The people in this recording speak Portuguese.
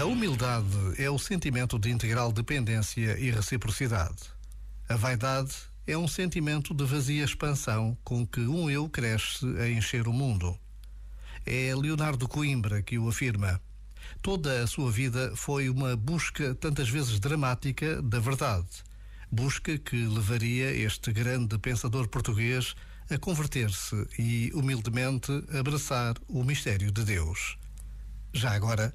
A humildade é o sentimento de integral dependência e reciprocidade. A vaidade é um sentimento de vazia expansão com que um eu cresce a encher o mundo. É Leonardo Coimbra que o afirma. Toda a sua vida foi uma busca tantas vezes dramática da verdade. Busca que levaria este grande pensador português a converter-se e, humildemente, abraçar o mistério de Deus. Já agora,